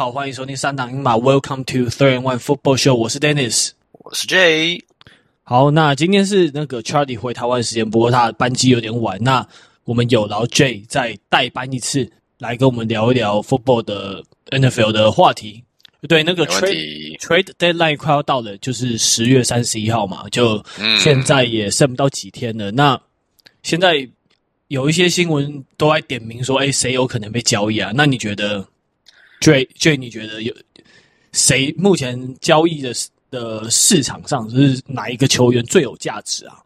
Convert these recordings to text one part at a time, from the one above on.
好，欢迎收听三档英马，Welcome to Third and One Football Show，我是 Dennis，我是 Jay。好，那今天是那个 Charlie 回台湾时间，不过他的班机有点晚，那我们有劳 Jay 再代班一次，来跟我们聊一聊 Football 的 NFL 的话题。对，那个 Trade Trade Deadline 快要到了，就是十月三十一号嘛，就现在也剩不到几天了。嗯、那现在有一些新闻都在点名说，哎，谁有可能被交易啊？那你觉得？Jay Jay，你觉得有谁目前交易的的市场上，就是哪一个球员最有价值啊？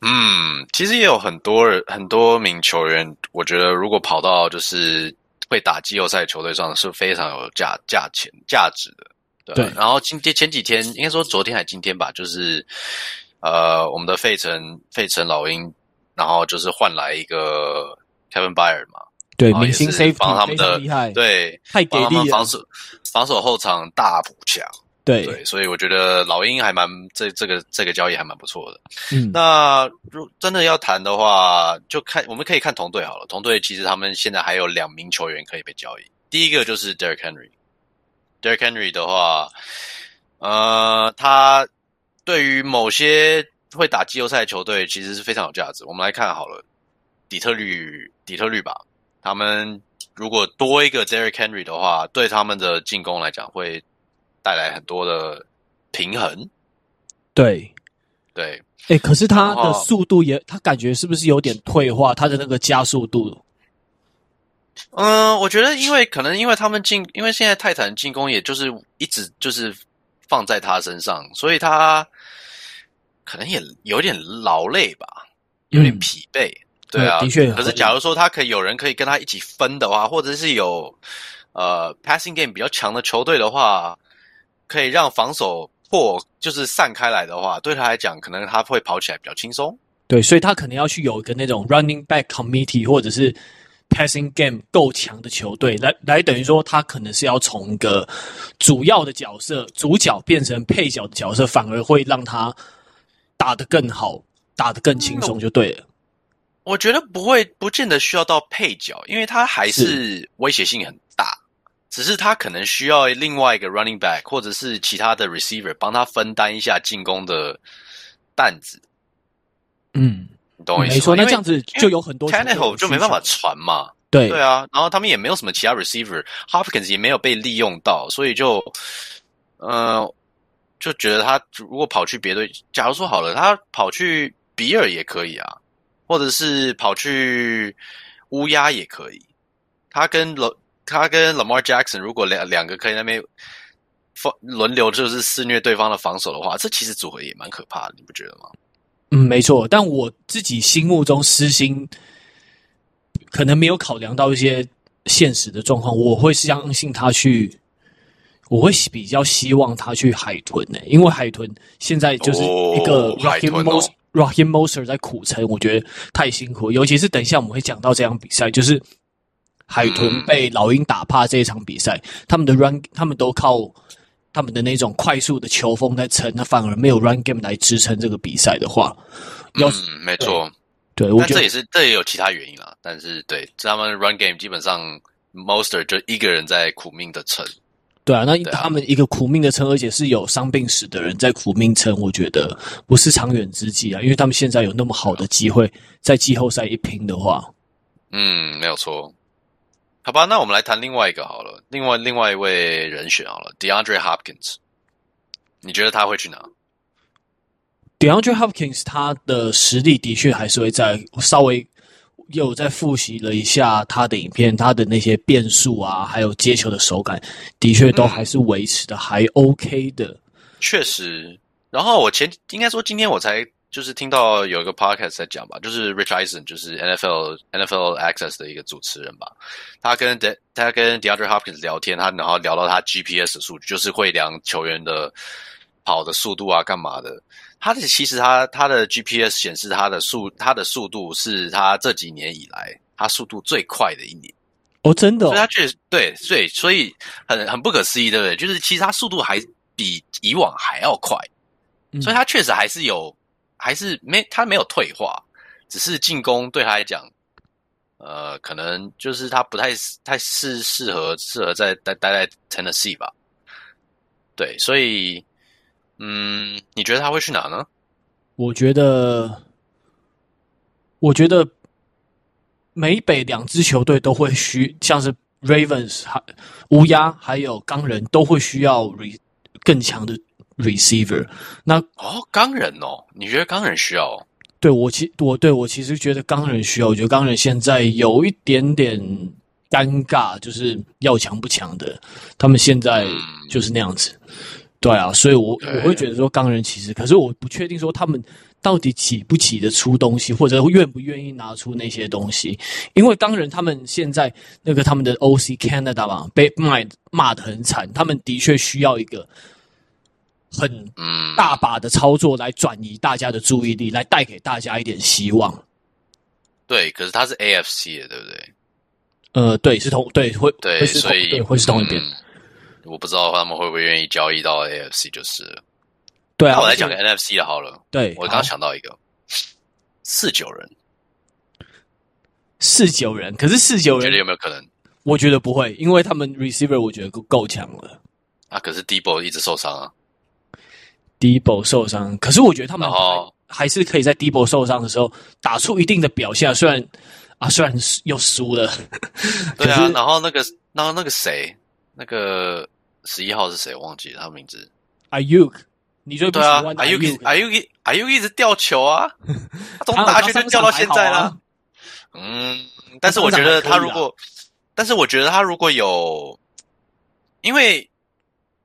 嗯，其实也有很多人，很多名球员，我觉得如果跑到就是会打季后赛球队上，是非常有价价钱价值的。对，对。然后今天前几天，应该说昨天还今天吧，就是呃，我们的费城费城老鹰，然后就是换来一个 Kevin Byard 嘛。对，明星 safety 帮他们的厉害，对，太给力了。防守防守后场大补强，对对，所以我觉得老鹰还蛮这这个这个交易还蛮不错的。嗯，那如真的要谈的话，就看我们可以看同队好了。同队其实他们现在还有两名球员可以被交易，第一个就是 Derrick Henry。Derrick Henry 的话，呃，他对于某些会打季后赛的球队其实是非常有价值。我们来看好了，底特律，底特律吧。他们如果多一个 Derrick Henry 的话，对他们的进攻来讲会带来很多的平衡。对，对，哎、欸，可是他的速度也，他感觉是不是有点退化？他的那个加速度？嗯，我觉得因为可能因为他们进，因为现在泰坦进攻也就是一直就是放在他身上，所以他可能也有点劳累吧，有点疲惫。嗯对啊，的确。可是，假如说他可以有人可以跟他一起分的话，或者是有呃 passing game 比较强的球队的话，可以让防守破就是散开来的话，对他来讲，可能他会跑起来比较轻松。对，所以他可能要去有一个那种 running back committee 或者是 passing game 够强的球队来来，等于说他可能是要从一个主要的角色主角变成配角的角色，反而会让他打得更好，打得更轻松就对了。我觉得不会，不见得需要到配角，因为他还是威胁性很大。只是他可能需要另外一个 running back 或者是其他的 receiver 帮他分担一下进攻的担子。嗯，你懂我意思吗？没错，那这样子就有很多 Tannehill 就没办法传嘛。对对啊，然后他们也没有什么其他 receiver，Hopkins 也没有被利用到，所以就，呃，就觉得他如果跑去别队，假如说好了，他跑去比尔也可以啊。或者是跑去乌鸦也可以，他跟老他跟 Lamar Jackson 如果两两个可以那边放轮流就是肆虐对方的防守的话，这其实组合也蛮可怕的，你不觉得吗？嗯，没错。但我自己心目中私心可能没有考量到一些现实的状况，我会相信他去，我会比较希望他去海豚呢、欸，因为海豚现在就是一个 Raheem Mostert Raheem Mostert 在苦撑，我觉得太辛苦。尤其是等一下我们会讲到这场比赛，就是海豚被老鹰打怕这一场比赛，嗯、他们的 run 他们都靠他们的那种快速的球风在撑，那反而没有 run game 来支撑这个比赛的话，要嗯，没错，对，我觉得这也是这也有其他原因啦。但是对，他们 run game 基本上 Mostert 就一个人在苦命的撑。对啊，那他们一个苦命的撑，而且是有伤病史的人在苦命撑，我觉得不是长远之计啊。因为他们现在有那么好的机会，在季后赛一拼的话，嗯，没有错。好吧，那我们来谈另外一个好了，另外另外一位人选好了，DeAndre Hopkins，你觉得他会去哪？DeAndre Hopkins 他的实力的确还是会在稍微。又在复习了一下他的影片，他的那些变速啊，还有接球的手感，的确都还是维持的还 OK 的。嗯，确实。然后我前应该说今天我才就是听到有一个 podcast 在讲吧，就是 Rich Eisen，就是 NFL NFL Access 的一个主持人吧，他跟 De 他跟 DeAndre Hopkins 聊天，他然后聊到他 GPS 的数据，就是会量球员的跑的速度啊，干嘛的。他的其实他他的 GPS 显示他的速他的速度是他这几年以来他速度最快的一年哦，真的、哦，所以他确实对，所以所以很很不可思议，对不对？就是其实他速度还比以往还要快，嗯、所以他确实还是有还是没他没有退化，只是进攻对他来讲呃，可能就是他不太太适适合适合在待待在 Tennessee 吧。对，所以，嗯，你觉得他会去哪呢？我觉得，我觉得美北两支球队都会需，像是 Ravens 还乌鸦还有钢人都会需要 re 更强的 receiver。那哦，钢人哦，你觉得钢人需要？对我其我对我其实觉得钢人需要，我觉得钢人现在有一点点尴尬，就是要强不强的，他们现在就是那样子。嗯、对啊，所以我我会觉得说钢人其实，可是我不确定说他们到底起不起得出东西，或者愿不愿意拿出那些东西，因为钢人他们现在那个他们的 OC Canada 嘛，被骂骂得很惨，他们的确需要一个。很大把的操作来转移大家的注意力，来带给大家一点希望。对，可是他是 AFC 的，对不对？呃，对，是同对会对，会所以对会是同一边。我不知道他们会不会愿意交易到 AFC，就是了。对啊，我来讲个 NFC 的好了。对，我刚刚想到一个四九人，四九人，可是四九人，觉得有没有可能？我觉得不会，因为他们 receiver 我觉得够够强了。啊，可是 Debo 一直受伤啊。Debo 受伤，可是我觉得他们还是可以在 Debo 受伤的时候打出一定的表现。虽然啊，虽然又输了，对啊。然后那个，然后那个谁，那个十一号是谁？我忘记了他名字。Ayuk，你最不喜欢 Ayuk？Ayuk，Ayuk 一直掉球啊，他从大学就掉到现在了。啊、嗯，但是我觉得他如果，但是我觉得他如果有，因为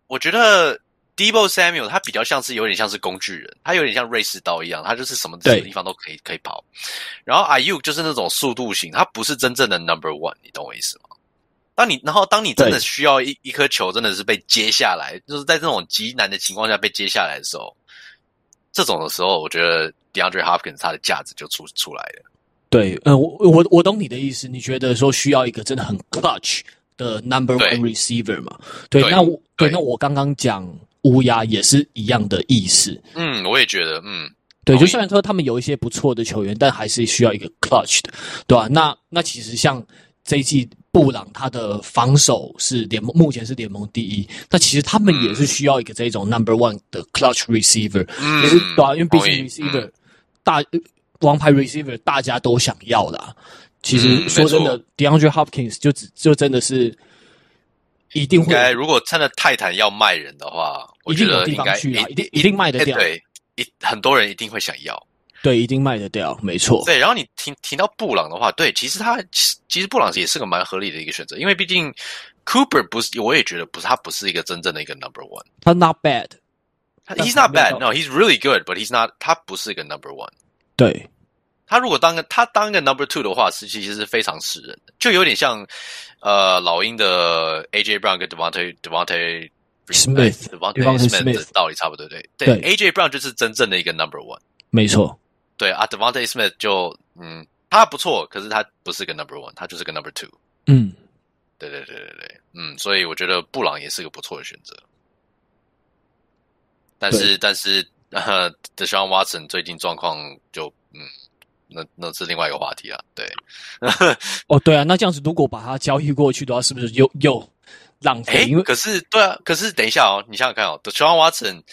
我觉得。Debo Samuel 他比较像是有点像是工具人，他有点像瑞士刀一样，他就是什么地方都可以可以跑。然后 Ayuk 就是那种速度型，他不是真正的 Number One，你懂我意思吗？当你然后当你真的需要一一颗球真的是被接下来，就是在这种极难的情况下被接下来的时候，这种的时候，我觉得 DeAndre Hopkins 他的价值就出出来了。对，嗯，我我我懂你的意思，你觉得说需要一个真的很 clutch 的 Number One receiver 嘛？对，对，那我对，对那我刚刚讲。乌鸦也是一样的意思。嗯，我也觉得，嗯，对，就虽然说他们有一些不错的球员，但还是需要一个 clutch 的，对吧？那那其实像这一季布朗，他的防守是联盟目前是联盟第一，那其实他们也是需要一个这种 number one 的 clutch receiver，嗯，也是对啊，因为毕竟 receiver 大王牌 receiver 大家都想要的啊。其实说真的，DeAndre Hopkins 就只就真的是。一定会。如果真的泰坦要卖人的话，我觉得应该一定一定卖得掉。对，一很多人一定会想要。对，一定卖得掉，没错。对，然后你听听到布朗的话，对，其实他其实布朗也是个蛮合理的一个选择，因为毕竟 Cooper 不是，我也觉得不是，他不是一个真正的一个 Number One。他 Not bad。He's not bad. No, he's really good, but he's not. 他不是一个 Number One。对。他如果当个他当个 Number Two 的话，是其实是非常吃人的，就有点像。呃，老鹰的 AJ Brown 跟 Devontae Devontae Smith Devontae Smith 的道理差不多，对对。对，AJ Brown 就是真正的一个 Number One，没错。对啊，Devontae Smith 就嗯，他不错，可是他不是个 Number One，他就是个 Number Two。嗯，对对对对对，嗯，所以我觉得布朗也是个不错的选择。但是但是呃，Deshaun Watson 最近状况就嗯。那那是另外一个话题了，对。哦，对啊，那这样子，如果把它交易过去的话，是不是又又浪费？因为可是，对啊，可是等一下哦，你想想看哦，Deshaun Watson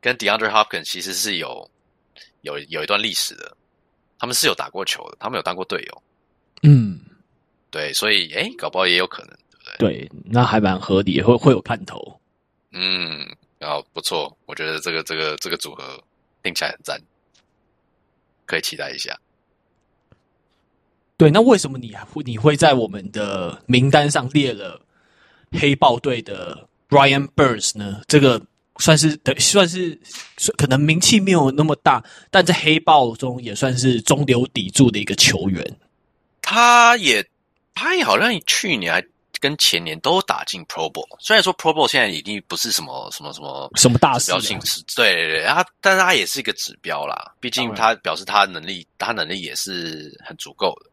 跟 DeAndre Hopkins 其实是有有有一段历史的，他们是有打过球的，他们有当过队友。嗯，对，所以哎，搞不好也有可能，对不对？对，那还蛮合理，会会有看头。嗯，然后不错，我觉得这个这个这个组合听起来很赞，可以期待一下。对，那为什么你会你会在我们的名单上列了黑豹队的 Brian Burns 呢？这个算是的，算是可能名气没有那么大，但在黑豹中也算是中流砥柱的一个球员。他也，他也好像去年还跟前年都打进 Pro Bowl，虽然说 Pro Bowl 现在已经不是什么什么什么什么大指标对对对，他但是他也是一个指标啦，毕竟他表示他能力，他能力也是很足够的。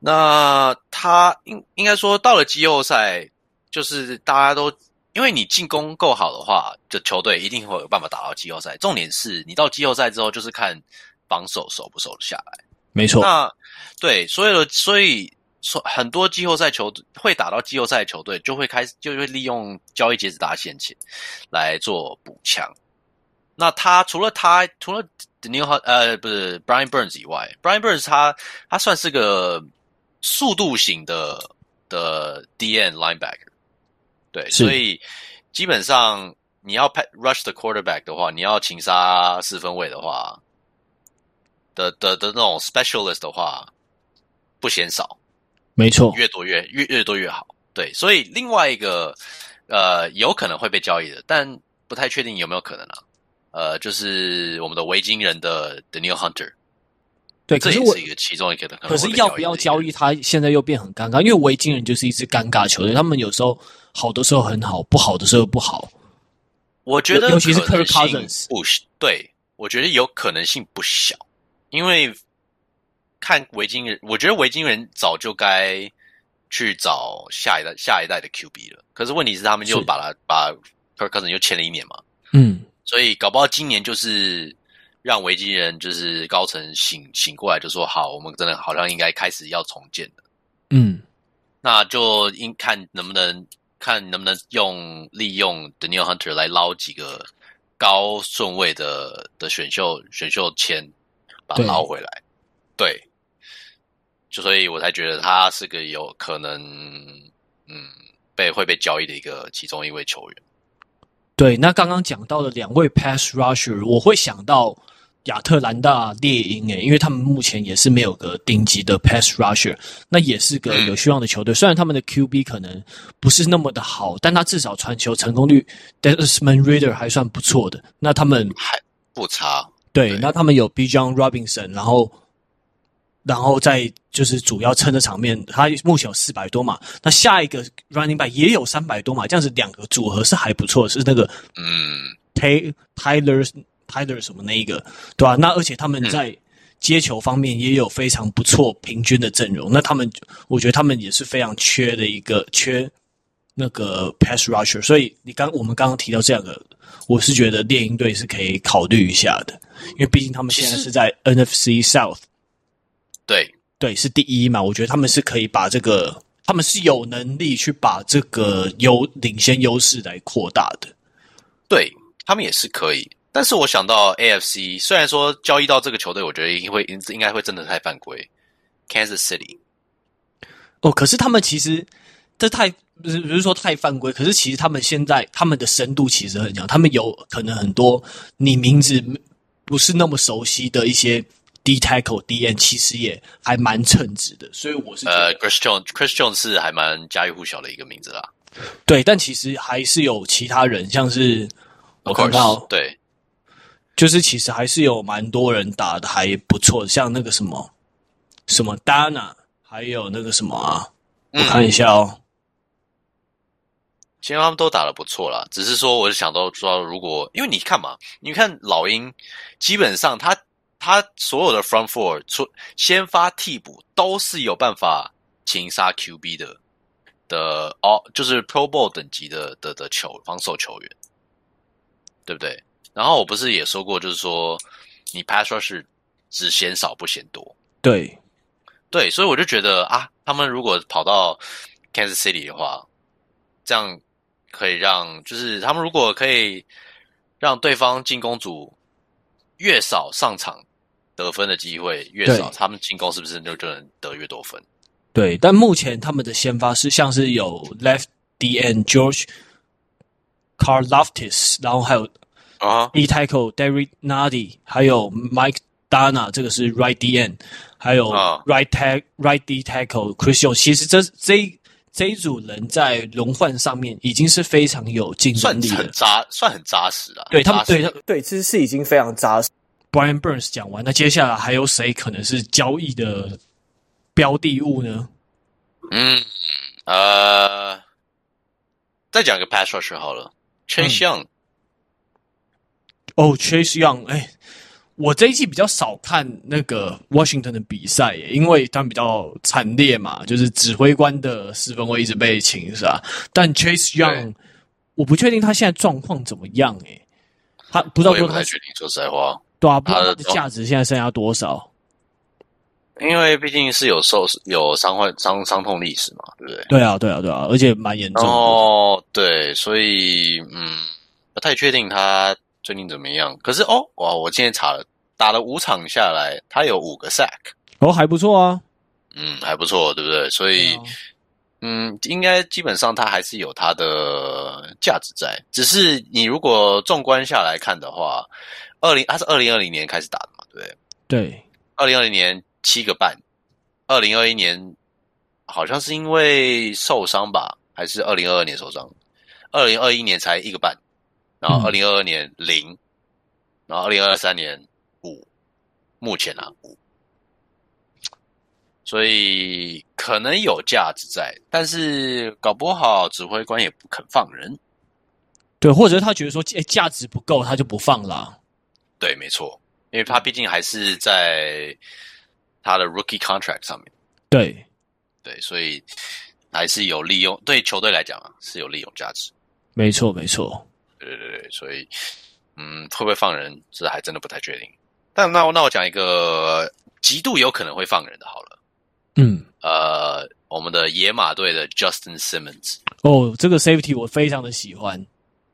那他应应该说到了季后赛，就是大家都因为你进攻够好的话，这球队一定会有办法打到季后赛。重点是你到季后赛之后，就是看防守守不守得下来。没错。那对所有的，所以说很多季后赛球队会打到季后赛的球队，就会开始就会利用交易截止大限前来做补强。那他除了他除了呃不是 Brian Burns 以外，Brian Burns 他他算是个速度型的的 DN linebacker，对，所以基本上你要 rush the quarterback 的话，你要擒杀四分卫的话的的的那种 specialist 的话不嫌少，没错，越多越越越多越好。对，所以另外一个呃有可能会被交易的，但不太确定有没有可能啊。呃，就是我们的维京人的 Danielle Hunter，对，可是我是一个其中一个的，可是要不要交易他，现在又变很尴尬，因为维京人就是一支尴尬球队，他们有时候好的时候很好，不好的时候不好。我觉得，尤其是 Kirk Cousins，不，对，我觉得有可能性不小，因为看维京人，我觉得维京人早就该去找下一代、下一代的 QB 了。可是问题是，他们就把他把 Kirk Cousins 又签了一年嘛，嗯。所以搞不好今年就是让维京人就是高层醒醒过来，就说好，我们真的好像应该开始要重建了。嗯，那就应看能不能看能不能用利用 Danielle Hunter 来捞几个高顺位的的选秀选秀签，把它捞回来。对，对，就所以我才觉得他是个有可能嗯被会被交易的一个其中一位球员。对，那刚刚讲到的两位 pass rusher，我会想到亚特兰大猎鹰诶，因为他们目前也是没有个顶级的 pass rusher，那也是个有希望的球队。虽然他们的 QB 可能不是那么的好，但他至少传球成功率 Desmond Ridder 还算不错的。那他们还不差。对，对那他们有 Bijan Robinson，然后。然后再就是主要撑的场面，他目前有四百多码，那下一个 running back 也有三百多码，这样子两个组合是还不错，是那个嗯，Ty Tyler Tyler 什么那一个，对吧、啊？那而且他们在接球方面也有非常不错平均的阵容，那他们我觉得他们也是非常缺的一个缺那个 pass rusher，所以你刚我们刚刚提到这两个，我是觉得猎鹰队是可以考虑一下的，因为毕竟他们现在是在 NFC South。对对，是第一嘛？我觉得他们是可以把这个，他们是有能力去把这个优领先优势来扩大的。对，他们也是可以，但是我想到 AFC，虽然说交易到这个球队，我觉得应会应应该会真的太犯规。Kansas City，哦，可是他们其实这太不是不是说太犯规，可是其实他们现在他们的深度其实很强，他们有可能很多你名字不是那么熟悉的一些。D tackle D N 其实也还蛮称职的，所以我是呃，Chris Jones，Chris Jones 是还蛮家喻户晓的一个名字啦。对，但其实还是有其他人，像是我看到对，就是其实还是有蛮多人打的还不错，像那个什么什么 Dana，还有那个什么啊，我看一下哦。其实他们都打的不错啦，只是说我是想到说，如果因为你看嘛，你看老鹰，基本上他。他所有的 front four 出先发替补都是有办法擒杀 QB 的的哦，就是 Pro Bowl 等级的的的球防守球员，对不对？然后我不是也说过，就是说你 pass rush 只嫌少不嫌多，对对，所以我就觉得啊，他们如果跑到 Kansas City 的话，这样可以让就是他们如果可以让对方进攻组越少上场。得分的机会越少，他们进攻是不是就就能得越多分？对，但目前他们的先发是像是有 Left DN George Carloftis，然后还有啊 D tackle Derrick Nnadi，还有 Mike Danna，这个是 Right DN，还有 Right tag Right D tackle Chris Jones。其实这这这一组人在轮换上面已经是非常有竞争力的，算很扎，算很扎实了。对他们，对对，其实是已经非常扎实。Brian Burns 讲完，那接下来还有谁可能是交易的标的物呢？嗯，呃，再讲个 pass rusher 好了，Chase Young。哦，Chase Young，哎，我这一季比较少看那个 Washington 的比赛，因为他们比较惨烈嘛，就是指挥官的四分卫一直被擒杀。但 Chase Young，我不确定他现在状况怎么样，哎，他不知道不太确定，说实在话。对啊，不知道它的价值现在剩下多少？因为毕竟是有受有伤患伤伤痛历史嘛，对不对？对啊，对啊，对啊，而且蛮严重的。哦，对，所以嗯，不太确定他最近怎么样。可是哦，哇，我今天查了，打了五场下来，他有五个 sack，哦，还不错啊，嗯，还不错，对不对？所以。嗯，应该基本上他还是有他的价值在，只是你如果纵观下来看的话，二零他是二零二零年开始打的嘛，对不对？对，二零二零年七个半，二零二一年好像是因为受伤吧，还是二零二二年受伤？二零二一年才一个半，然后二零二二年零，嗯，然后二零二三年五，目前啊五。所以可能有价值在，但是搞不好指挥官也不肯放人。对，或者他觉得说，哎，价值不够，他就不放了。对，没错，因为他毕竟还是在他的 rookie contract 上面。对，对，所以还是有利用，对球队来讲啊，是有利用价值。没错，没错。对对对，所以嗯，会不会放人，这还真的不太确定。但那我那我讲一个极度有可能会放人的，好了。嗯，呃，我们的野马队的 Justin Simmons，哦，这个 Safety 我非常的喜欢，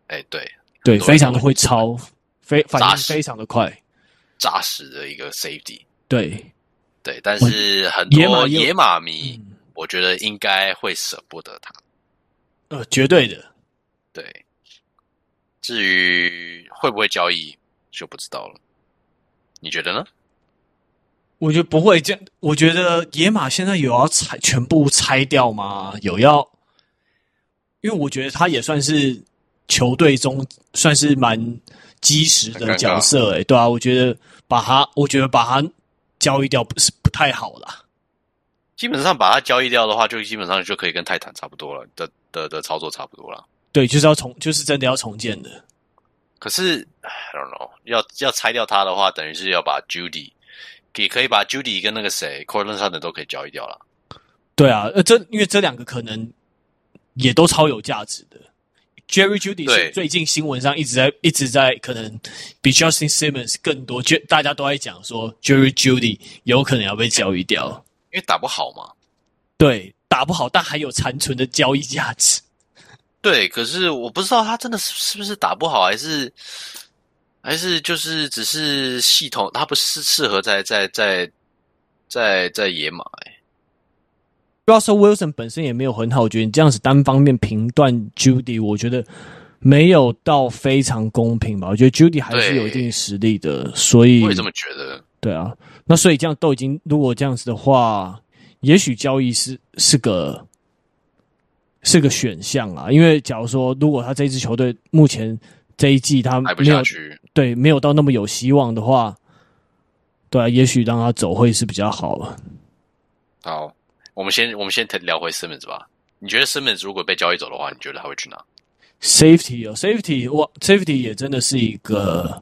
哎，对。对，非常的会超，非反应非常的快，扎实的一个 Safety，对。对，但是很多野马迷，我觉得应该会舍不得他，呃，绝对的，对，至于会不会交易就不知道了，你觉得呢？我觉得不会这样。我觉得野马现在有要拆全部拆掉吗？有要？因为我觉得他也算是球队中算是蛮基石的角色，欸，诶，对啊，我觉得把他，我觉得把他交易掉不是不太好啦。基本上把他交易掉的话，就基本上就可以跟泰坦差不多了的的的操作差不多了。对，就是要重，就是真的要重建的。可是，I don't know，要要拆掉它的话，等于是要把 Jeudy。也可以把 Jeudy 跟那个谁 Courtland Sutton 都可以交易掉了。对啊，呃，这因为这两个可能也都超有价值的。Jerry Jeudy 是最近新闻上一直在一直在可能比 Justin Simmons 更多，就大家都在讲说 Jerry Jeudy 有可能要被交易掉，因为打不好嘛。对，打不好，但还有残存的交易价值。对，可是我不知道他真的是是不是打不好，还是。还是就是只是系统，他不是适合在在在在在野马。Russell Wilson 本身也没有很好，我觉得你这样子单方面评断 Jeudy，我觉得没有到非常公平吧。我觉得 Jeudy 还是有一定实力的，所以我也这么觉得。对啊，那所以这样都已经，如果这样子的话，也许交易是是个是个选项啊。因为假如说，如果他这支球队目前。这一季他没有，不下去，对，没有到那么有希望的话，对啊，也许让他走会是比较好了。好，我们先我们先聊回 Simmons 吧。你觉得 Simmons 如果被交易走的话，你觉得他会去哪？Safety 哦，Safety，哇，Safety 也真的是一个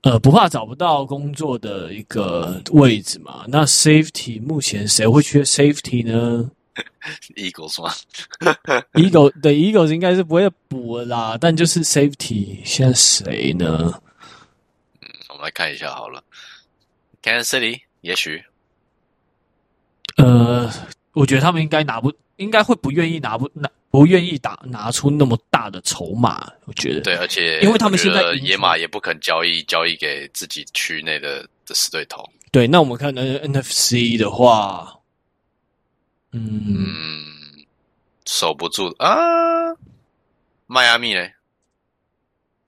呃不怕找不到工作的一个位置嘛。那 Safety 目前谁会缺 Safety 呢？Eagles 吗？Eagles 对 Eagles 应该是不会补了啦，但就是 Safety 现在谁呢？嗯，我们来看一下好了。Kansas City 也许，呃，我觉得他们应该拿不，应该会不愿意拿不拿不愿意打拿出那么大的筹码。我觉得对，而且因为他们现在野马也不肯交易交易给自己区内的的死对头。对，那我们看 NFC 的话。嗯，守不住啊！迈阿密呢？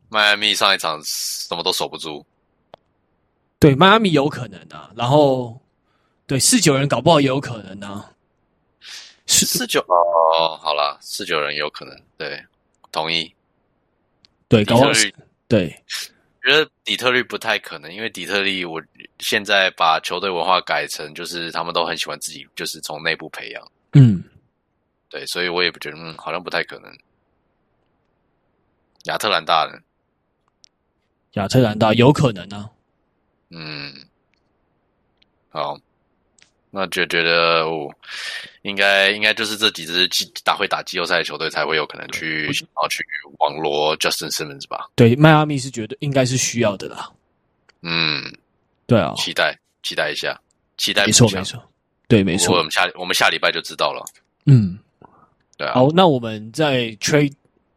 迈阿密上一场什么都守不住。对，迈阿密有可能啊。然后，对四九人搞不好也有可能啊。四九哦，好了，四九人有可能，对，同意。对，搞不好对，觉得底特律不太可能，因为底特律我现在把球队文化改成，就是他们都很喜欢自己，就是从内部培养。嗯，对，所以我也不觉得，嗯，好像不太可能。亚特兰大人，亚特兰大有可能呢、啊。嗯，好，那就觉得哦，应该应该就是这几支打会打季后赛的球队才会有可能去，然后去网罗 Justin Simmons 吧。对，迈阿密是觉得应该是需要的啦。嗯，对啊，期待期待一下。期待没错没错，对没错。我们下我们下礼拜就知道了。嗯，对啊。好，那我们在 trade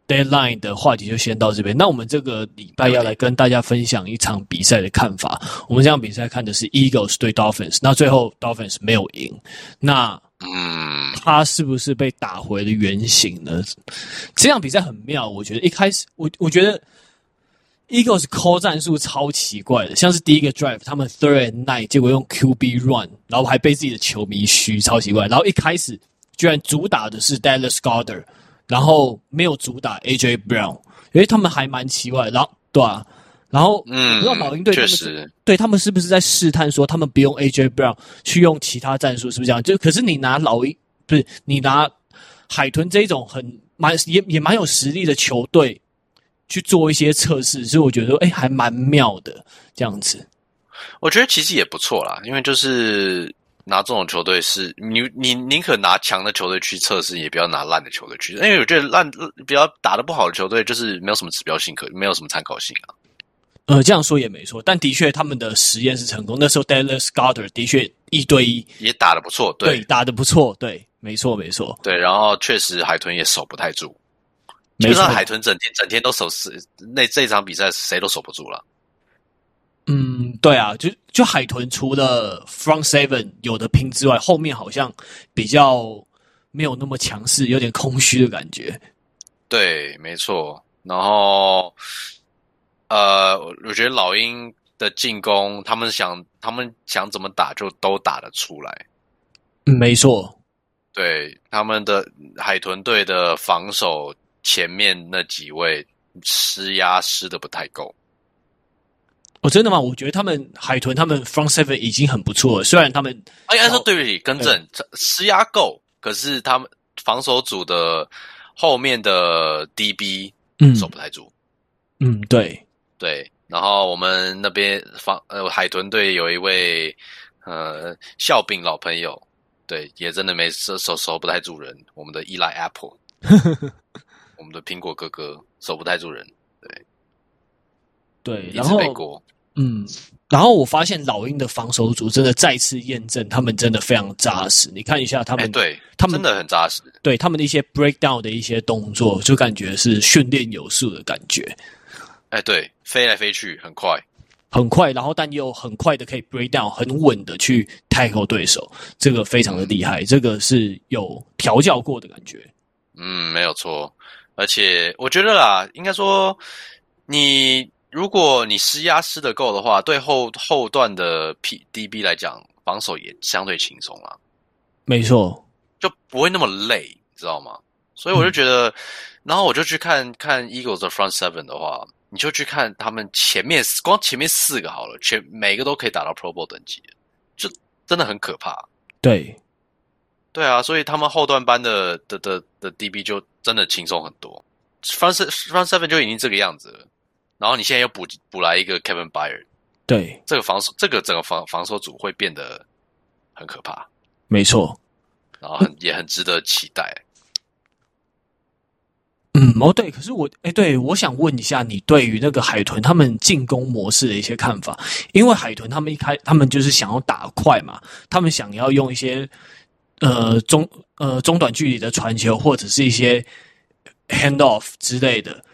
deadline 的话题就先到这边。那我们这个礼拜要来跟大家分享一场比赛的看法。我们这场比赛看的是 Eagles 对 Dolphins，那最后 Dolphins 没有赢。那嗯，他是不是被打回了原形呢？这场比赛很妙，我觉得一开始我我觉得 Eagles call 战术超奇怪的，像是第一个 drive 他们 third and nine，结果用 QB run，然后还被自己的球迷嘘，超奇怪。然后一开始居然主打的是 Dallas Goedert，然后没有主打 AJ Brown，因为他们还蛮奇怪的。然后对啊。然后，嗯，不知道老鹰队他们是对他们是不是在试探说，他们不用 AJ Brown 去用其他战术，是不是这样？就可是你拿老鹰，不是你拿海豚这种很蛮也也蛮有实力的球队去做一些测试，所以我觉得哎，还蛮妙的这样子。我觉得其实也不错啦，因为就是拿这种球队是你你宁可拿强的球队去测试，也不要拿烂的球队去，因为我觉得烂比较打得不好的球队就是没有什么指标性可，没有什么参考性啊。呃，这样说也没错，但的确他们的实验是成功。那时候 Dallas Goedert 的确一对一也打得不错，对，对打得不错，对，没错没错，对。然后确实海豚也守不太住，基本上海豚整天整天都守死，那这场比赛谁都守不住了。嗯，对啊，就就海豚除了 Front Seven 有的拼之外，后面好像比较没有那么强势，有点空虚的感觉。对，没错。然后。呃，我觉得老鹰的进攻，他们想，他们想怎么打就都打得出来。嗯，没错，对他们的海豚队的防守，前面那几位施压施的不太够。哦，真的吗？我觉得他们海豚他们 front seven 已经很不错了，虽然他们，哎，按说对不起，更正，施压够，可是他们防守组的后面的 DB 嗯守不太住。嗯，对。对，然后我们那边防呃海豚队有一位呃笑柄老朋友，对，也真的没守守守不太住人。我们的 Eli Apple，我们的苹果哥哥守不太住人，对，对，然后一直背锅，嗯，然后我发现老鹰的防守组真的再次验证他们真的非常扎实。你看一下他们，对，他们真的很扎实，对他们的一些 breakdown 的一些动作，就感觉是训练有素的感觉。哎，对，飞来飞去很快，很快，然后但又很快的可以 break down，很稳的去 tackle 对手，这个非常的厉害，这个是有调教过的感觉。嗯，没有错，而且我觉得啦，应该说，你如果你施压施的够的话，对后后段的 P D B 来讲，防守也相对轻松啦。没错，就不会那么累，你知道吗？所以我就觉得，嗯、然后我就去看看 Eagles 的 front seven 的话。你就去看他们前面，光前面四个好了，全每个都可以打到 Pro Bowl 等级，就真的很可怕。对，对啊，所以他们后段班的的的的 DB 就真的轻松很多。Front Front Seven 就已经这个样子了，然后你现在又补补来一个 Kevin Byard，对，这个防守这个整个防防守组会变得很可怕。没错，然后很也很值得期待。嗯，哦，对，可是我，哎，对，我想问一下你对于那个海豚他们进攻模式的一些看法，因为海豚他们一开，他们就是想要打快嘛，他们想要用一些呃中呃中短距离的传球或者是一些 hand off 之类的，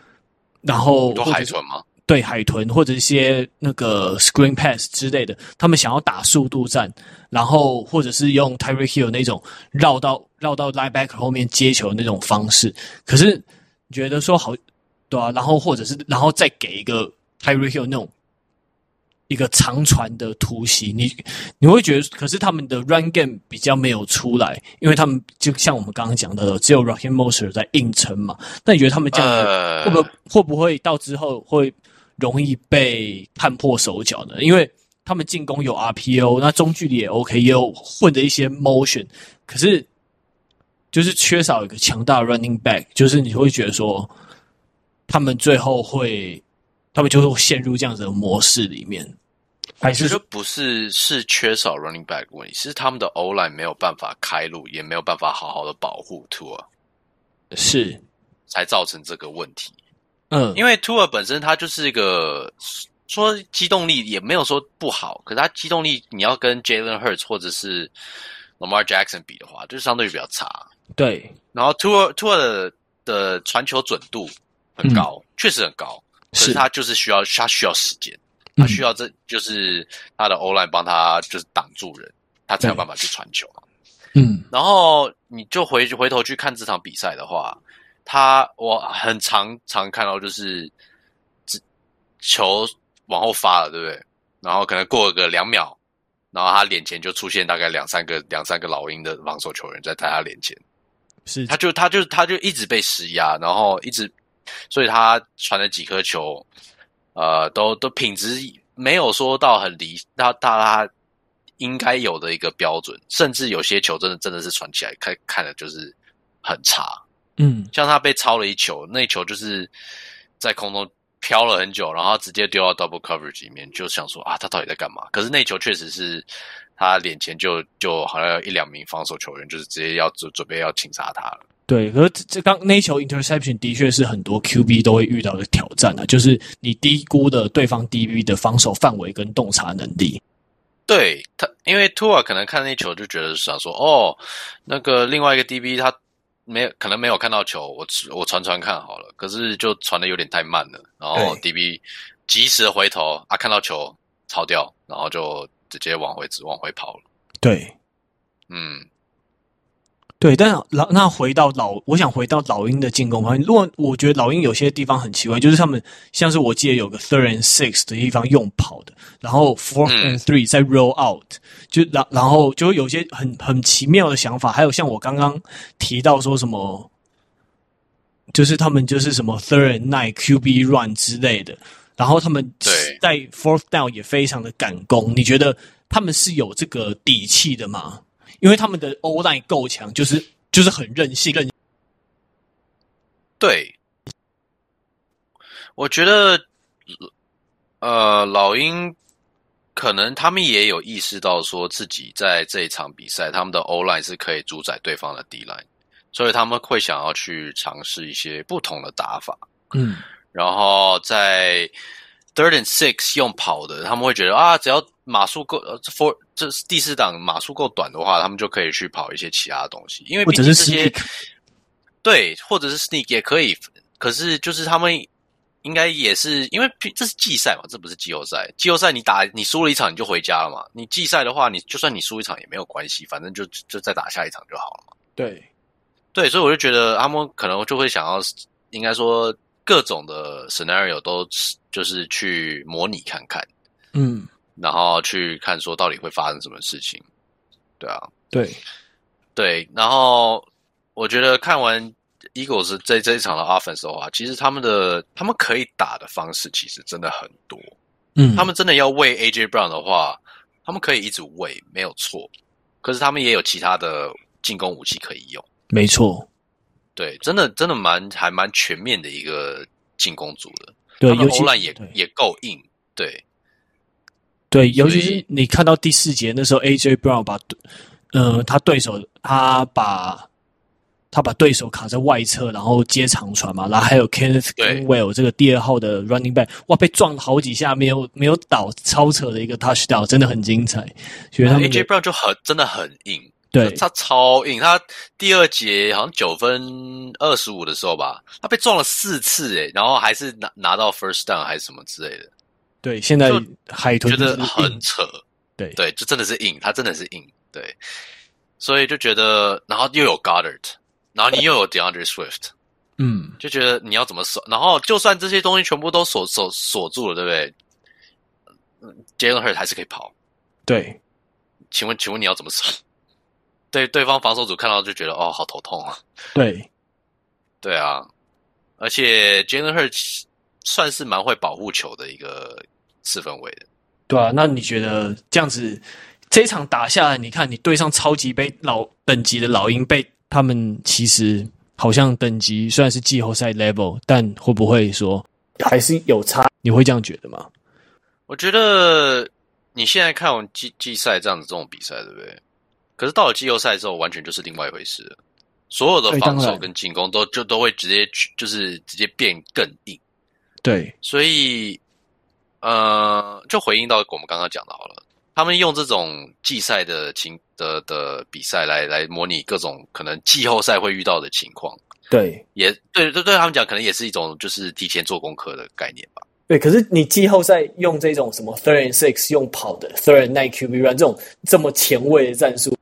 然后都海豚吗？对，海豚或者一些那个 screen pass 之类的，他们想要打速度战，然后或者是用 Tyreek Hill 那种绕到绕到 linebacker 后面接球的那种方式，可是。觉得说好，对啊，然后或者是然后再给一个 Tyreek Hill 那种一个长传的突袭，你你会觉得，可是他们的 Run Game 比较没有出来，因为他们就像我们刚刚讲的，只有 Raheem Mostert 在硬撑嘛。那你觉得他们这样子会不会会不会到之后会容易被看破手脚呢？因为他们进攻有 RPO，那中距离也 OK，也有混的一些 Motion，可是。就是缺少一个强大的 running back，就是你会觉得说，他们最后会，他们就会陷入这样子的模式里面，还是说不是是缺少 running back 问题，是他们的 O-line 没有办法开路，也没有办法好好的保护 Tour，是才造成这个问题。嗯，因为 Tour 本身他就是一个说机动力也没有说不好，可是他机动力你要跟 Jalen Hurts 或者是 Lamar Jackson 比的话，就是相对比较差。对，然后 Tour Tour 的的传球准度很高，确、嗯、实很高，可是他就是需要他需要时间，他需要这就是他的 O line 帮他就是挡住人，他才有办法去传球。嗯，然后你就回回头去看这场比赛的话，他我很常常看到就是，球往后发了，对不对？然后可能过了个两秒，然后他脸前就出现大概两三个两三个老鹰的防守球员在他脸前，是他就他就他就一直被施压，然后一直，所以他传了几颗球，呃，都都品质没有说到很离他他。他应该有的一个标准，甚至有些球真的真的是传起来看看的就是很差。嗯，像他被抄了一球，那一球就是在空中飘了很久，然后直接丢到 double coverage 里面，就想说啊，他到底在干嘛？可是那球确实是他脸前就就好像有一两名防守球员就是直接要准准备要擒杀他了。对，可是这刚那一球 interception 的确是很多 QB 都会遇到的挑战啊，就是你低估的对方 DB 的防守范围跟洞察能力。对他，因为 Tua 可能看那球就觉得想说，哦，那个另外一个 DB 他没有可能没有看到球，我我传传看好了，可是就传的有点太慢了，然后 DB 及时回头啊，看到球抄掉，然后就直接往回往回跑了。对，嗯。对，但老那回到老，我想回到老鹰的进攻方面。如果我觉得老鹰有些地方很奇怪，就是他们像是我记得有个 third and six 的地方用跑的，然后 fourth and three 在 roll out，就然然后就有些很很奇妙的想法。还有像我刚刚提到说什么，就是他们就是什么 third and nine QB run 之类的，然后他们在 fourth down 也非常的敢攻。你觉得他们是有这个底气的吗？因为他们的 O-line 够强，就是就是很任性。任对，我觉得，呃，老鹰可能他们也有意识到，说自己在这一场比赛，他们的 O-line 是可以主宰对方的 D-line，所以他们会想要去尝试一些不同的打法。嗯，然后在 Third and Six 用跑的，他们会觉得啊，只要码数够，呃，for 这是第四档码数够短的话，他们就可以去跑一些其他的东西，因为毕竟这些对，或者是 sneak 也可以。可是就是他们应该也是因为这是季赛嘛，这不是季后赛。季后赛你打你输了一场你就回家了嘛。你季赛的话，你就算你输一场也没有关系，反正就就再打下一场就好了嘛。对，对，所以我就觉得他们可能就会想要，应该说各种的 scenario 都就是去模拟看看，嗯。然后去看说到底会发生什么事情，对啊，对，对。然后我觉得看完 Eagles 这这一场的 offense 的话，其实他们的他们可以打的方式其实真的很多。嗯，他们真的要喂 AJ Brown 的话，他们可以一直喂，没有错。可是他们也有其他的进攻武器可以用，没错。对，真的真的蛮还蛮全面的一个进攻组的。对，他们 O-line 也也够硬，对。对，尤其是你看到第四节那时候，AJ Brown 把，呃，他对手他把，他把对手卡在外侧，然后接长传嘛，然后还有 Kenneth Gainwell 这个第二号的 Running Back，哇，被撞了好几下没有没有倒，超扯的一个 Touchdown，真的很精彩。觉得他们 AJ Brown 就很真的很硬，对，他超硬，他第二节好像九分二十五的时候吧，他被撞了四次诶，然后还是拿拿到 First Down 还是什么之类的。对，现在海豚觉得很扯，对对，就真的是硬，他真的是硬，对，所以就觉得，然后又有 Goddard，然后你又有 DeAndre Swift，嗯，就觉得你要怎么守，然后就算这些东西全部都锁锁锁住了，对不对？嗯，Jalen Hurts 还是可以跑，对，请问请问你要怎么守？对，对方防守组看到就觉得哦，好头痛啊，对，对啊，而且 Jalen Hurts。算是蛮会保护球的一个四分卫的，对啊，那你觉得这样子这一场打下来，你看你对上超级杯老等级的老鹰，被他们其实好像等级虽然是季后赛 level，但会不会说还是有差？你会这样觉得吗？我觉得你现在看完季季赛这样子这种比赛，对不对？可是到了季后赛之后，完全就是另外一回事了。所有的防守跟进攻都就都会直接就是直接变更硬。对，所以呃，就回应到我们刚刚讲的好了。他们用这种季赛的情的的比赛来来模拟各种可能季后赛会遇到的情况，对，也对对对他们讲，可能也是一种就是提前做功课的概念吧。对，可是你季后赛用这种什么 third and six 用跑的 third and nine QB run 这种这么前卫的战术，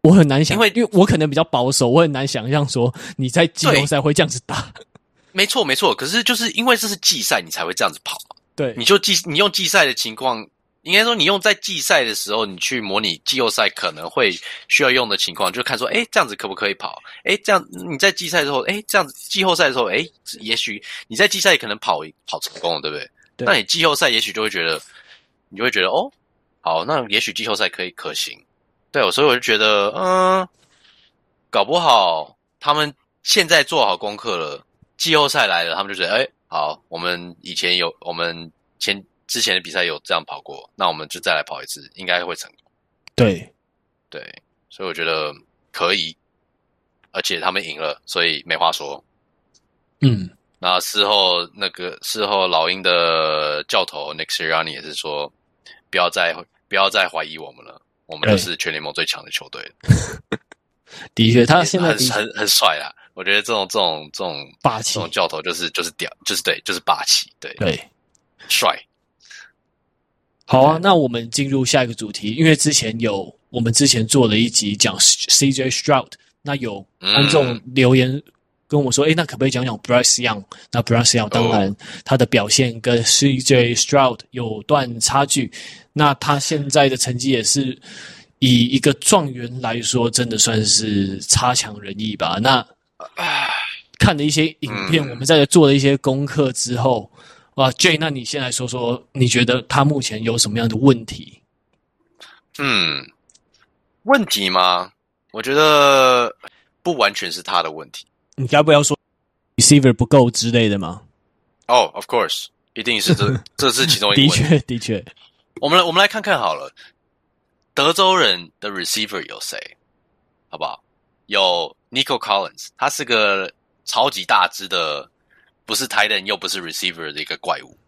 我很难想，因为因为我可能比较保守，我很难想象说你在季后赛会这样子打。没错没错，可是就是因为这是季赛，你才会这样子跑嘛。对，你就季你用季赛的情况。应该说，你用在季赛的时候，你去模拟季后赛可能会需要用的情况，就看说，哎，这样子可不可以跑？哎，这样你在季赛的时候，哎，这样子季后赛的时候，哎，也许你在季赛可能跑跑成功了，对不对？对。那你季后赛也许就会觉得，你就会觉得，哦，好，那也许季后赛可以可行。对，所以我就觉得，嗯，搞不好他们现在做好功课了，季后赛来了，他们就觉得，哎，好，我们以前有我们前。之前的比赛有这样跑过，那我们就再来跑一次，应该会成功。对，对，所以我觉得可以，而且他们赢了，所以没话说。嗯，那事后那个事后老鹰的教头 Nick Sirianni 也是说，不要再不要再怀疑我们了，我们就是全联盟最强的球队。的确，他现在很很很帅啦，我觉得这种这种这种霸气，这种教头就是就是屌，就是对，就是霸气，对对，帅。好啊，那我们进入下一个主题，因为之前有我们之前做了一集讲 CJ Stroud，那有观众留言跟我说，诶、嗯、那可不可以讲讲 Bryce Young？那 Bryce Young 当然他的表现跟 CJ Stroud 有段差距，那他现在的成绩也是以一个状元来说，真的算是差强人意吧？那看了一些影片，我们在做了一些功课之后。哇，Jay，那你先来说说，你觉得他目前有什么样的问题？嗯，问题吗？我觉得不完全是他的问题。你该不要说 receiver 不够之类的吗？哦、oh，of course，一定是这，这是其中。的确，的确。我们来，我们来看看好了，德州人的 receiver 有谁？好不好？有 Nico Collins，他是个超级大只的。不是 tight end 又不是 receiver 的一个怪物，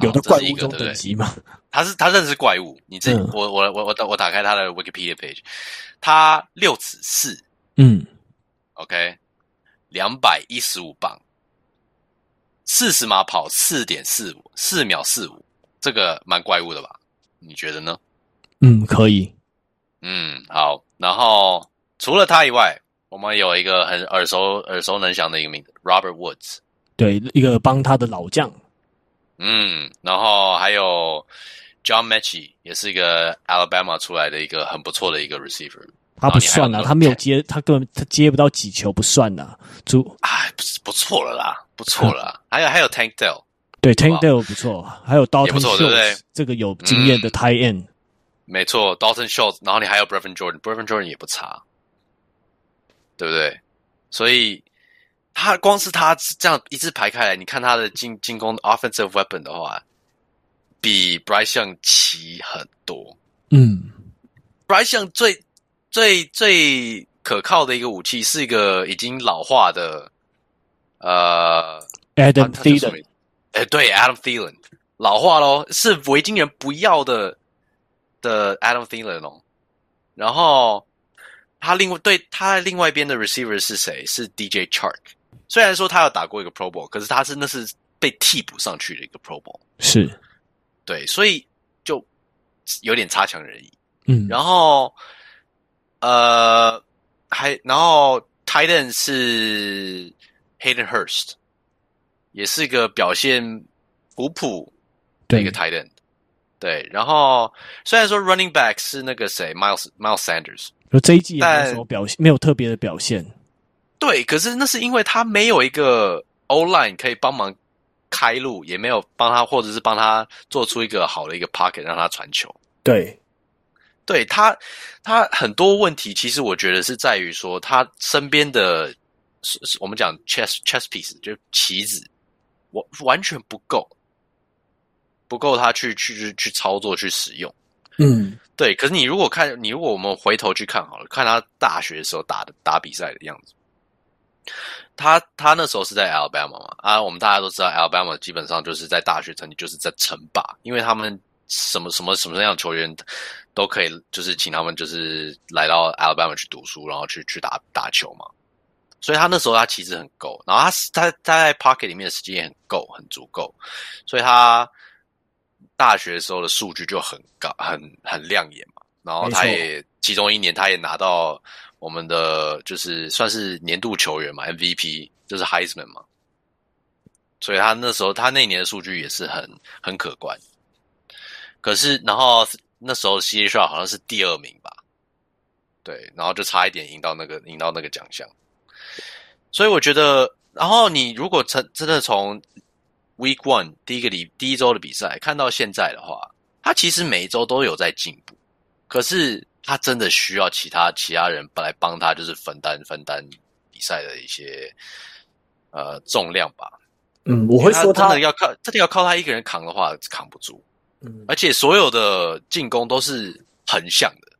有的怪物中等级吗？他是他认识怪物。你这、嗯、我我我我我打开他的 Wikipedia page，他六尺四，嗯，OK，两百一十五磅，四十码跑四点四五，四秒四五，这个蛮怪物的吧？你觉得呢？嗯，可以。嗯，好。然后除了他以外。我们有一个很耳熟耳熟能详的一个名字，Robert Woods，对，一个帮他的老将。嗯，然后还有 John Metchie，也是一个 Alabama 出来的一个很不错的一个 receiver。他不算啊，他没有接，他根本他接不到几球，不算呐。就哎，不是不错了啦，不错了啦。还有还有 Tank Dell，对，Tank Dell 不错，还有 Dalton 不错，对不对？这个有经验的 tight end。没错，Dalton Schultz，然后你还有 Brevin Jordan，Brevin Jordan 也不差。对不对？所以他光是他这样一字排开来，你看他的进进攻 offensive weapon 的话，比 Bryce Young 齐很多。嗯，Bryce Young 最最最可靠的一个武器是一个已经老化的呃 Adam Thielen。哎，对，Adam Thielen 老化咯，是维京人不要的的 Adam Thielen 哦，然后。他另外对他另外一边的 receiver 是谁？是 DJ Chark。虽然说他有打过一个 Pro Bowl，可是他是那是被替补上去的一个 Pro Bowl。是，对，所以就有点差强人意。嗯，然后呃，还然后 Tight End 是 Hayden Hurst，也是一个表现普普的一个 Tight End。对，然后虽然说 Running Back 是那个谁 Miles Miles Sanders。就这一季也没有什么表现，没有特别的表现。对，可是那是因为他没有一个 O-line 可以帮忙开路，也没有帮他，或者是帮他做出一个好的一个 pocket 让他传球。对，对他，他很多问题，其实我觉得是在于说他身边的，我们讲 chess chess piece 就棋子，完完全不够，不够他去去去操作去使用。嗯。对，可是你如果看，你如果我们回头去看好了，看他大学的时候打的打比赛的样子，他他那时候是在 Alabama 嘛啊，我们大家都知道 Alabama 基本上就是在大学成绩就是在称霸，因为他们什么什么什么样的球员都可以，就是请他们就是来到 Alabama 去读书，然后去去打打球嘛。所以他那时候他其实很够，然后他他他在 Pocket 里面的时间也很够，很足够，所以他大学的时候的数据就很高，很很亮眼嘛。然后他也其中一年他也拿到。我们的就是算是年度球员嘛，MVP 就是 Heisman 嘛，所以他那时候他那年的数据也是很很可观。可是然后那时候 CJ Stroud 好像是第二名吧，对，然后就差一点赢到那个赢到那个奖项。所以我觉得，然后你如果真真的从 Week One 第一个礼第一周的比赛看到现在的话，他其实每一周都有在进步，可是。他真的需要其他其他人来帮他，就是分担分担比赛的一些呃重量吧。嗯，我会说他，他真的要靠，真的要靠他一个人扛的话，扛不住。嗯，而且所有的进攻都是横向的，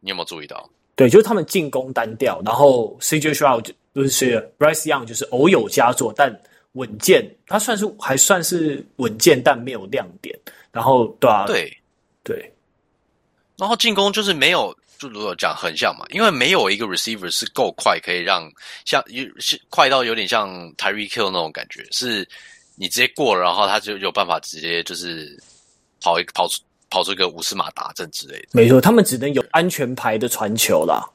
你有没有注意到？对，就是他们进攻单调，然后 CJ Stroud 就是 Bryce Young 就是偶有佳作，但稳健，他算是还算是稳健，但没有亮点。然后对啊，对对。然后进攻就是没有，就如果讲横向嘛，因为没有一个 receiver 是够快，可以让像有是快到有点像 Tyreek Hill 那种感觉，是你直接过了，然后他就有办法直接就是跑一跑出跑出一个五十码达阵之类的。没错，他们只能有安全牌的传球啦。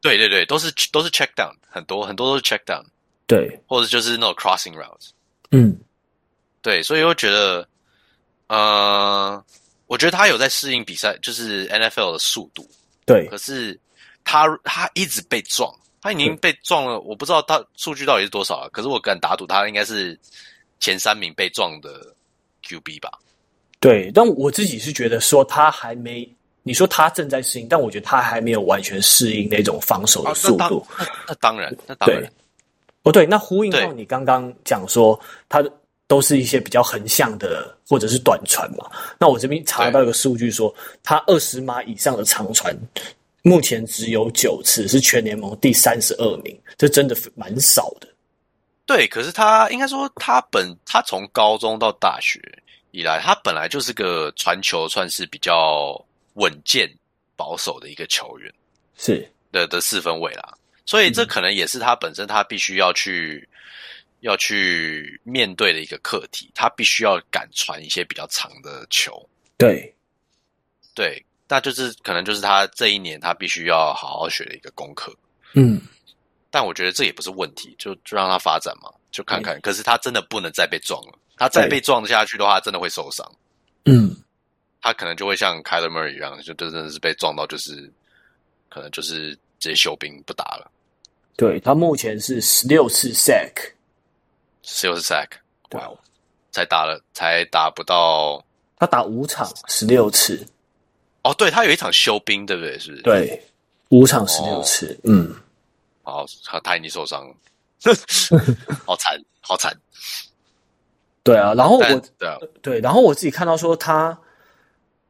对对对，都是都是 check down，很多很多都是 check down。对，或者就是那种 crossing routes。嗯，对，所以我觉得，呃。我觉得他有在适应比赛，就是 NFL 的速度。对，可是他他一直被撞，他已经被撞了。我不知道他数据到底是多少啊，可是我敢打赌他应该是前三名被撞的 QB 吧。对，但我自己是觉得说他还没，你说他正在适应，但我觉得他还没有完全适应那种防守的速度。啊、那，那，那当然，那当然。对，哦对，那呼应到你刚刚讲说他。都是一些比较横向的或者是短传嘛。那我这边查到一个数据说，他二十码以上的长传，目前只有九次，是全联盟第三十二名，这真的蛮少的。对，可是他应该说，他本他从高中到大学以来，他本来就是个传球算是比较稳健保守的一个球员，是的的四分卫啦。所以这可能也是他本身他必须要去。要去面对的一个课题，他必须要敢传一些比较长的球。对，对，那就是可能就是他这一年他必须要好好学的一个功课。嗯，但我觉得这也不是问题，就就让他发展嘛，就看看。可是他真的不能再被撞了，他再被撞下去的话，真的会受伤。嗯，他可能就会像 Kyler Murray 一样，就真的是被撞到，就是可能就是直接休兵不打了。对，他目前是十六次 sack。十六次 sack，哇哦，才打了，才打不到，他打五场，十六次。哦，对，他有一场休兵，对不对？是不是？对，五场十六次，哦、嗯。好，他他已经受伤了，好惨，好惨。对啊，然后我，对啊，对，然后我自己看到说他。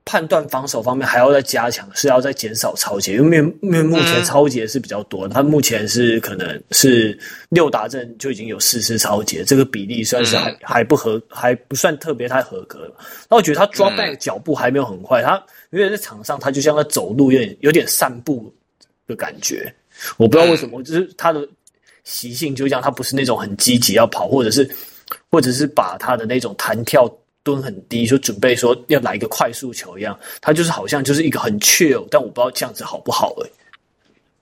判断防守方面还要再加强，是要再减少超节，因为因为目前超节是比较多的，他目前是可能是六达阵就已经有四次超节，这个比例算是还还不合，还不算特别太合格了。那我觉得他 drop back 脚步还没有很快，他因为在场上他就像在走路，有点有点散步的感觉。我不知道为什么，就是他的习性就这样，他不是那种很积极要跑，或者是或者是把他的那种弹跳。蹲很低，就准备说要来一个快速球一样，他就是好像就是一个很 chill，但我不知道这样子好不好诶、欸。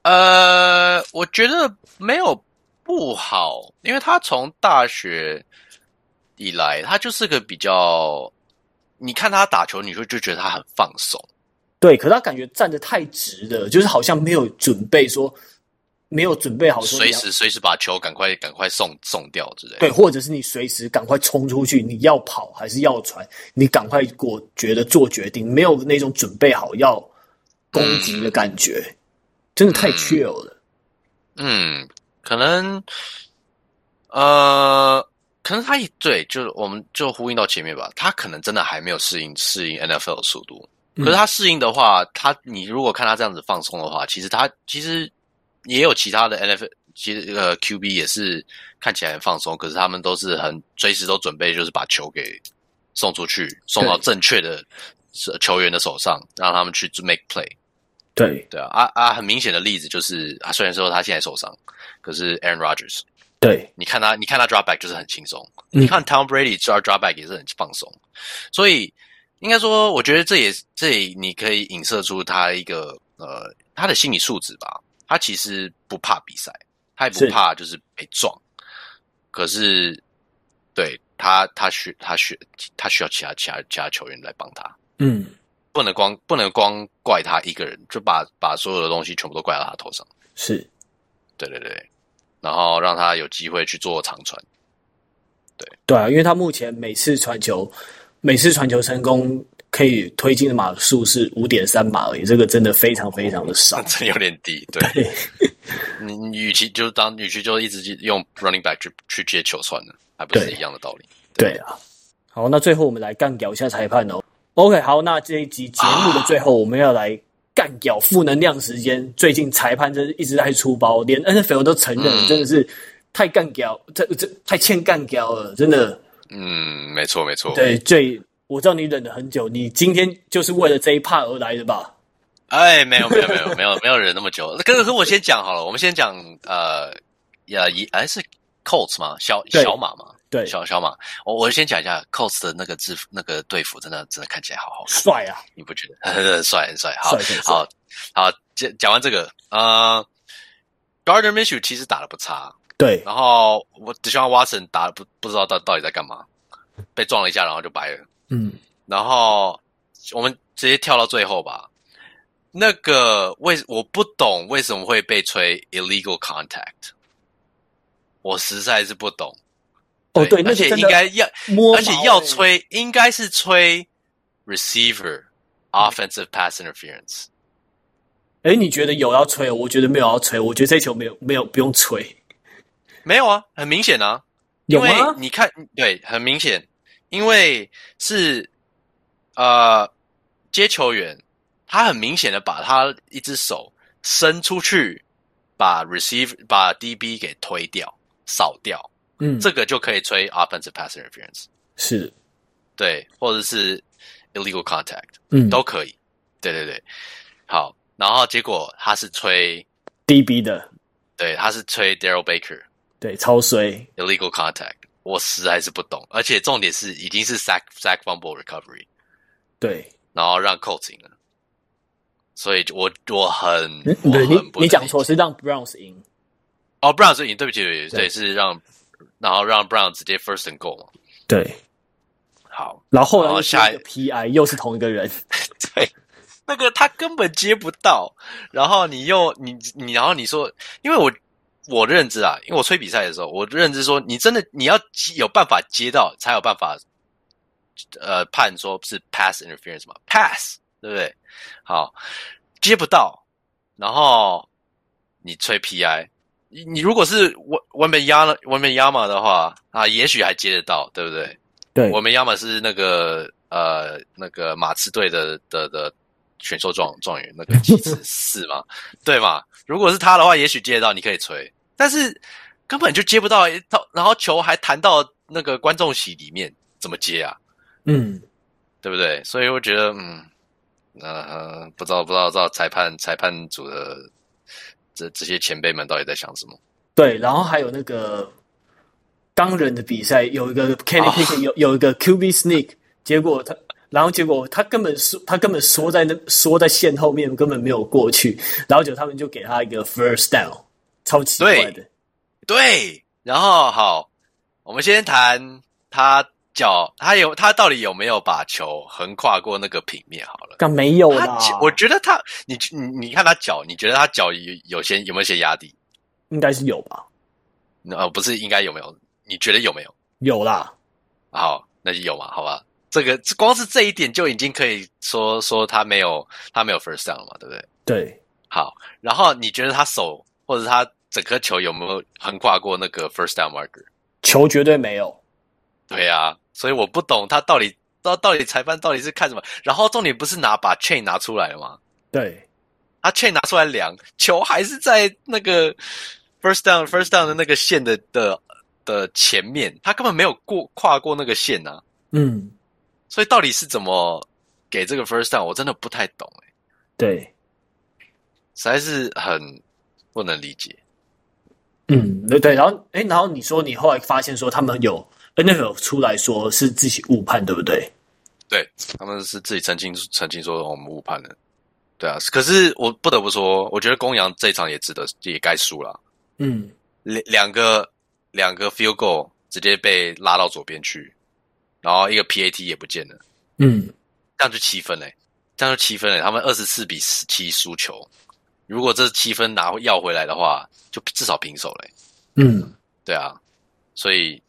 呃，我觉得没有不好，因为他从大学以来，他就是个比较，你看他打球，你就就觉得他很放松。对，可是他感觉站得太直了，就是好像没有准备说。没有准备好，随时随时把球赶快赶快送送掉之类的。对，或者是你随时赶快冲出去，你要跑还是要传？你赶快给我觉得做决定，没有那种准备好要攻击的感觉，嗯、真的太 chill 了。嗯，可能，呃，可能他也对，就我们就呼应到前面吧，他可能真的还没有适应适应 NFL 的速度。可是他适应的话，他你如果看他这样子放松的话，其实他其实。也有其他的 NFL 其实呃 QB 也是看起来很放松，可是他们都是很随时都准备，就是把球给送出去，送到正确的球员的手上，让他们去 make play。对对啊啊啊！很明显的例子就是，啊，虽然说他现在受伤，可是 Aaron Rodgers，对，你看他，你看他 drop back 就是很轻松，嗯、你看 Tom Brady drop drop back 也是很放松，所以应该说，我觉得这也这也你可以影射出他一个呃他的心理素质吧。他其实不怕比赛，他也不怕就是被撞，是可是对他他需他需他需要其他其他其他球员来帮他，嗯。不能光不能光怪他一个人，就把把所有的东西全部都怪到他头上。是，对对对，然后让他有机会去做长传。对对啊，因为他目前每次传球，每次传球成功可以推进的码数是五点三码而已，这个真的非常非常的少，真有点低。对，对 你你与其就当与其就一直用 running back 去去接球算了，还不是一样的道理？对，对啊。好，那最后我们来干掉一下裁判哦。OK，好，那这一集节目的最后，我们要来干掉负能量时间。啊、最近裁判真是一直在出包，连 NFL 都承认，嗯、真的是太干掉，这这太欠干掉了，真的。嗯，没错没错。对，最我知道你忍了很久，你今天就是为了这一 part 而来的吧？哎，没有没有没有没有没有忍那么久。可是可我先讲好了，我们先讲呃，呀一哎是 Colts 吗？小小马吗？对，小小马，我我先讲一下 Colts 的那个制服，那个队服真的真的看起来好好帅啊！你不觉得很 帅很帅？好，好，好，讲讲完这个，呃，Gardner Minshew 其实打的不差，对。然后我 Deshaun Watson 打得不不知道到到底在干嘛，被撞了一下，然后就白了。嗯。然后我们直接跳到最后吧。那个为我不懂为什么会被吹 illegal contact，我实在是不懂。哦，对，而且应该要，而且要吹，应该是吹 receiver offensive pass interference。哎，你觉得有要吹？我觉得没有要吹。我觉得这球没有没有不用吹。没有啊，很明显啊，因为你看，对，很明显，因为是呃接球员，他很明显的把他一只手伸出去，把 receiver 把 DB 给推掉，扫掉。嗯，这个就可以吹 offensive pass interference，是，对，或者是 illegal contact，嗯，都可以，对对对，好，然后结果他是吹 DB 的，对，他是吹 Darrell Baker，对，超衰 illegal contact，我实在是不懂，而且重点是已经是 sack sack fumble recovery，对，然后让 Colts 赢了，所以我我很，嗯、我很你你讲错是让 Browns 赢，哦，Browns 赢，对不起，对是让。然后让 Brown 直接 first and goal 嘛？对，好。然后后来下一个 PI 又是同一个人，对，那个他根本接不到。然后你又你你，然后你说，因为我我认知啊，因为我吹比赛的时候，我认知说，你真的你要有办法接到，才有办法呃判说是 pass interference 嘛，pass 对不对？好，接不到，然后你吹 PI。你你如果是文文本压了文本亚马的话啊，也许还接得到，对不对？对，文本亚马是那个呃那个马刺队的的的选秀状状元，那个七十四嘛，对嘛？如果是他的话，也许接得到，你可以吹，但是根本就接不到，然后球还弹到那个观众席里面，怎么接啊？嗯，对不对？所以我觉得，嗯，呃，不知道不知道不知道裁判裁判组的。这这些前辈们到底在想什么？对，然后还有那个钢人的比赛，有一个 Kenny Pickett 有有一个 QB sneak，结果他，然后结果他根本缩，他根本缩在那缩在线后面，根本没有过去，然后就他们就给他一个 first down，超奇怪的。对，对，然后好，我们先谈他。脚他有他到底有没有把球横跨过那个平面？好了，刚没有啦。我觉得他，你你你看他脚，你觉得他脚有有些有没有些压低？应该是有吧？呃，不是，应该有没有？你觉得有没有？有啦。好，那就有嘛，好吧。这个光是这一点就已经可以说说他没有他没有 first down 了嘛，对不对？对。好，然后你觉得他手或者他整颗球有没有横跨过那个 first down marker？球绝对没有。对啊。所以我不懂他到底到到底裁判到底是看什么？然后重点不是拿把 chain 拿出来了吗？对，他 chain 拿出来量，球还是在那个 first down first down 的那个线的的的前面，他根本没有过跨过那个线呐、啊。嗯，所以到底是怎么给这个 first down，我真的不太懂哎。对，实在是很不能理解。嗯，对对，然后哎，然后你说你后来发现说他们有 NFL 出来说是自己误判，对不对？对，他们是自己澄清澄清说我们误判了。对啊，可是我不得不说，我觉得公羊这一场也值得也该输了。嗯，两两个两个 field goal 直接被拉到左边去，然后一个 PAT 也不见了。嗯，这样就七分嘞，这样就七分嘞。他们二十四比十七输球，如果这七分拿要回来的话，就至少平手嘞。嗯，对啊，所以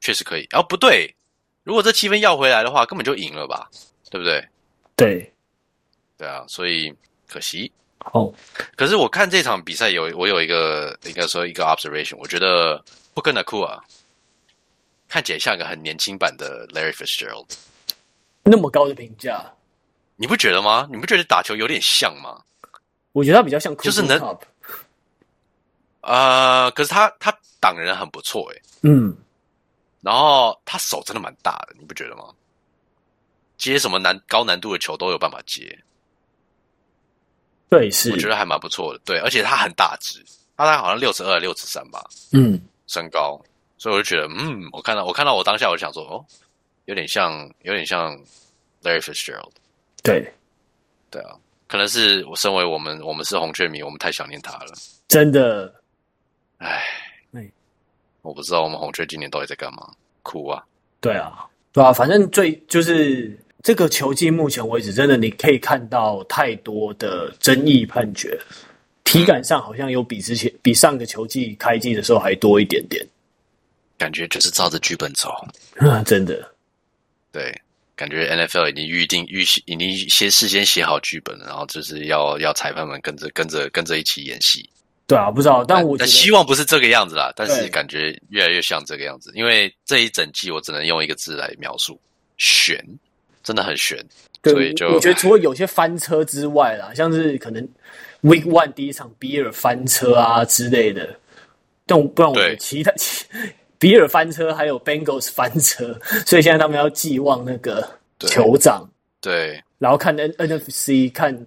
确实可以。哦，不对，如果这七分要回来的话，根本就赢了吧？对不对？对。对啊，所以可惜。哦，可是我看这场比赛有我有一个应该说一个 observation，我觉得 Puka Nacua 看起来像个很年轻版的 Larry Fitzgerald，那么高的评价，你不觉得吗？你不觉得打球有点像吗？我觉得他比较像，就是能，呃，可是他他挡人很不错诶，嗯，然后他手真的蛮大的，你不觉得吗？接什么难高难度的球都有办法接。对，是，我觉得还蛮不错的。对，而且他很大只，他大概好像六十二、六十三吧。嗯，身高，所以我就觉得，嗯，我看到我看到我当下我就想说，哦，有点像，有点像 Larry Fitzgerald。对，对啊，可能是我身为我们我们是红雀迷，我们太想念他了。真的，唉，哎，我不知道我们红雀今年到底在干嘛，哭啊！对啊，对啊，反正最就是。这个球季目前为止，真的你可以看到太多的争议判决，体感上好像有比之前、比上个球季开季的时候还多一点点。感觉就是照着剧本走，啊，真的。对，感觉 NFL 已经预定、预习，已经先事先写好剧本，然后就是要要裁判们跟着、跟着、跟着一起演戏。对啊，不知道，但我但希望不是这个样子啦。但是感觉越来越像这个样子，因为这一整季我只能用一个字来描述：悬。真的很悬，对，所以就我觉得除了有些翻车之外啦，像是可能 Week One 第一场比尔翻车啊之类的，但不然我觉得其他其比尔翻车还有 Bengals 翻车，所以现在他们要寄望那个酋长，对，然后看 N NFC 看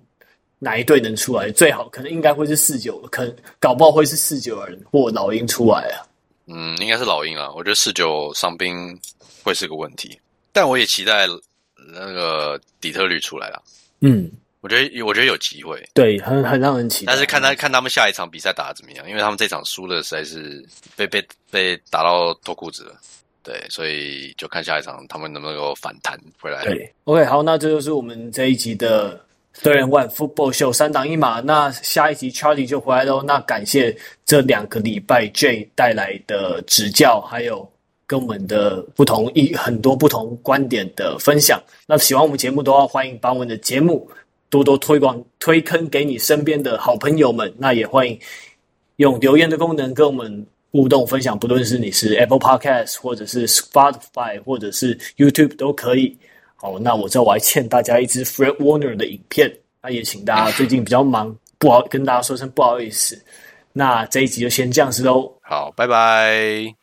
哪一队能出来，最好可能应该会是四九，可能搞不好会是四九人或老鹰出来啊，嗯，应该是老鹰啊，我觉得四九伤兵会是个问题，但我也期待。那个底特律出来了，嗯，我觉得我觉得有机会，对，很很让人期待。但是看他看他们下一场比赛打得怎么样，因为他们这场输了实在是被被被打到脱裤子了，对，所以就看下一场他们能不能够反弹回来。对，OK，好，那这就是我们这一集的 Third and One Football Show 三档一码。那下一集 Charlie 就回来喽。那感谢这两个礼拜 Jay 带来的指教，还有。跟我们的不同一很多不同观点的分享，那喜欢我们节目的话，欢迎把我们的节目多多推广推坑给你身边的好朋友们。那也欢迎用留言的功能跟我们互动分享，不论是你是 Apple Podcast 或者是 Spotify 或者是 YouTube 都可以。好，那我这我还欠大家一支 Fred Warner 的影片，那也请大家最近比较忙，不好跟大家说声不好意思。那这一集就先这样子喽。好，拜拜。